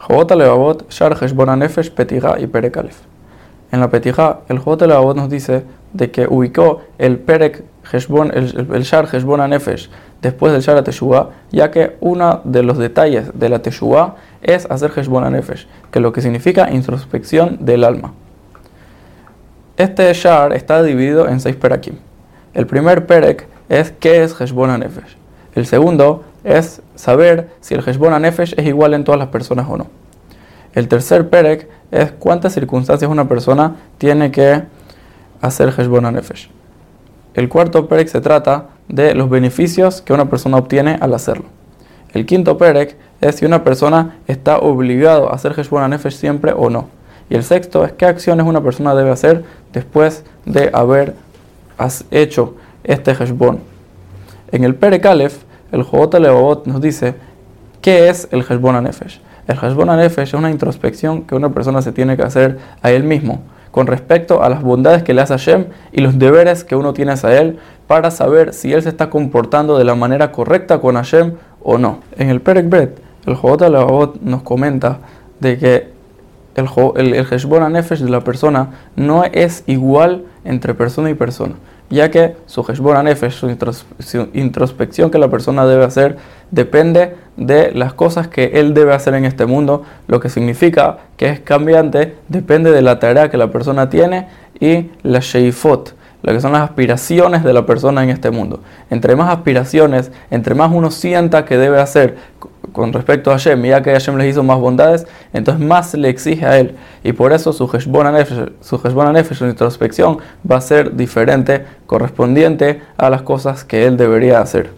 Jobot Levavot, Shar Heshbon Nefesh, Petija y Perek Aleph. En la Petija, el Levavot nos dice de que ubicó el Perek Heshbon, el, el Shar Heshbon después del Shar Teshuvah, ya que uno de los detalles de la Teshuvah es hacer Heshbon que lo que significa introspección del alma. Este Shar está dividido en seis Perakim. El primer Perek es qué es Heshbon. El segundo es saber si el Heshbon Nefesh es igual en todas las personas o no. El tercer Perek es cuántas circunstancias una persona tiene que hacer Heshbon Nefesh. El cuarto Perek se trata de los beneficios que una persona obtiene al hacerlo. El quinto Perek es si una persona está obligado a hacer Heshbon Nefesh siempre o no. Y el sexto es qué acciones una persona debe hacer después de haber hecho este Heshbon. En el Perek Aleph, el Jobot Levavot nos dice qué es el Heshbon Nefesh. El Heshbon Nefesh es una introspección que una persona se tiene que hacer a él mismo con respecto a las bondades que le hace a Hashem y los deberes que uno tiene hacia él para saber si él se está comportando de la manera correcta con Hashem o no. En el Perek Bet, el Jobot Levavot nos comenta de que el, el, el Heshbon Nefesh de la persona no es igual entre persona y persona ya que su Heshbon Nefesh, su introspección que la persona debe hacer, depende de las cosas que él debe hacer en este mundo, lo que significa que es cambiante, depende de la tarea que la persona tiene y la Sheifot, lo que son las aspiraciones de la persona en este mundo. Entre más aspiraciones, entre más uno sienta que debe hacer con respecto a Hashem, ya que Hashem les hizo más bondades, entonces más le exige a él. Y por eso su Heshbon Nefesh, su, Nefesh, su introspección, va a ser diferente, correspondiente a las cosas que él debería hacer.